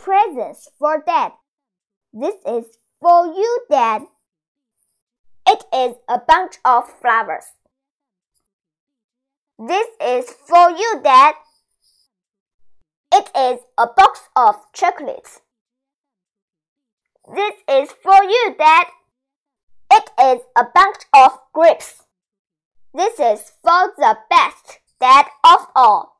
presents for Dad. This is for you, Dad. It is a bunch of flowers. This is for you, Dad. It is a box of chocolates. This is for you, Dad. It is a bunch of grapes. This is for the best dad of all.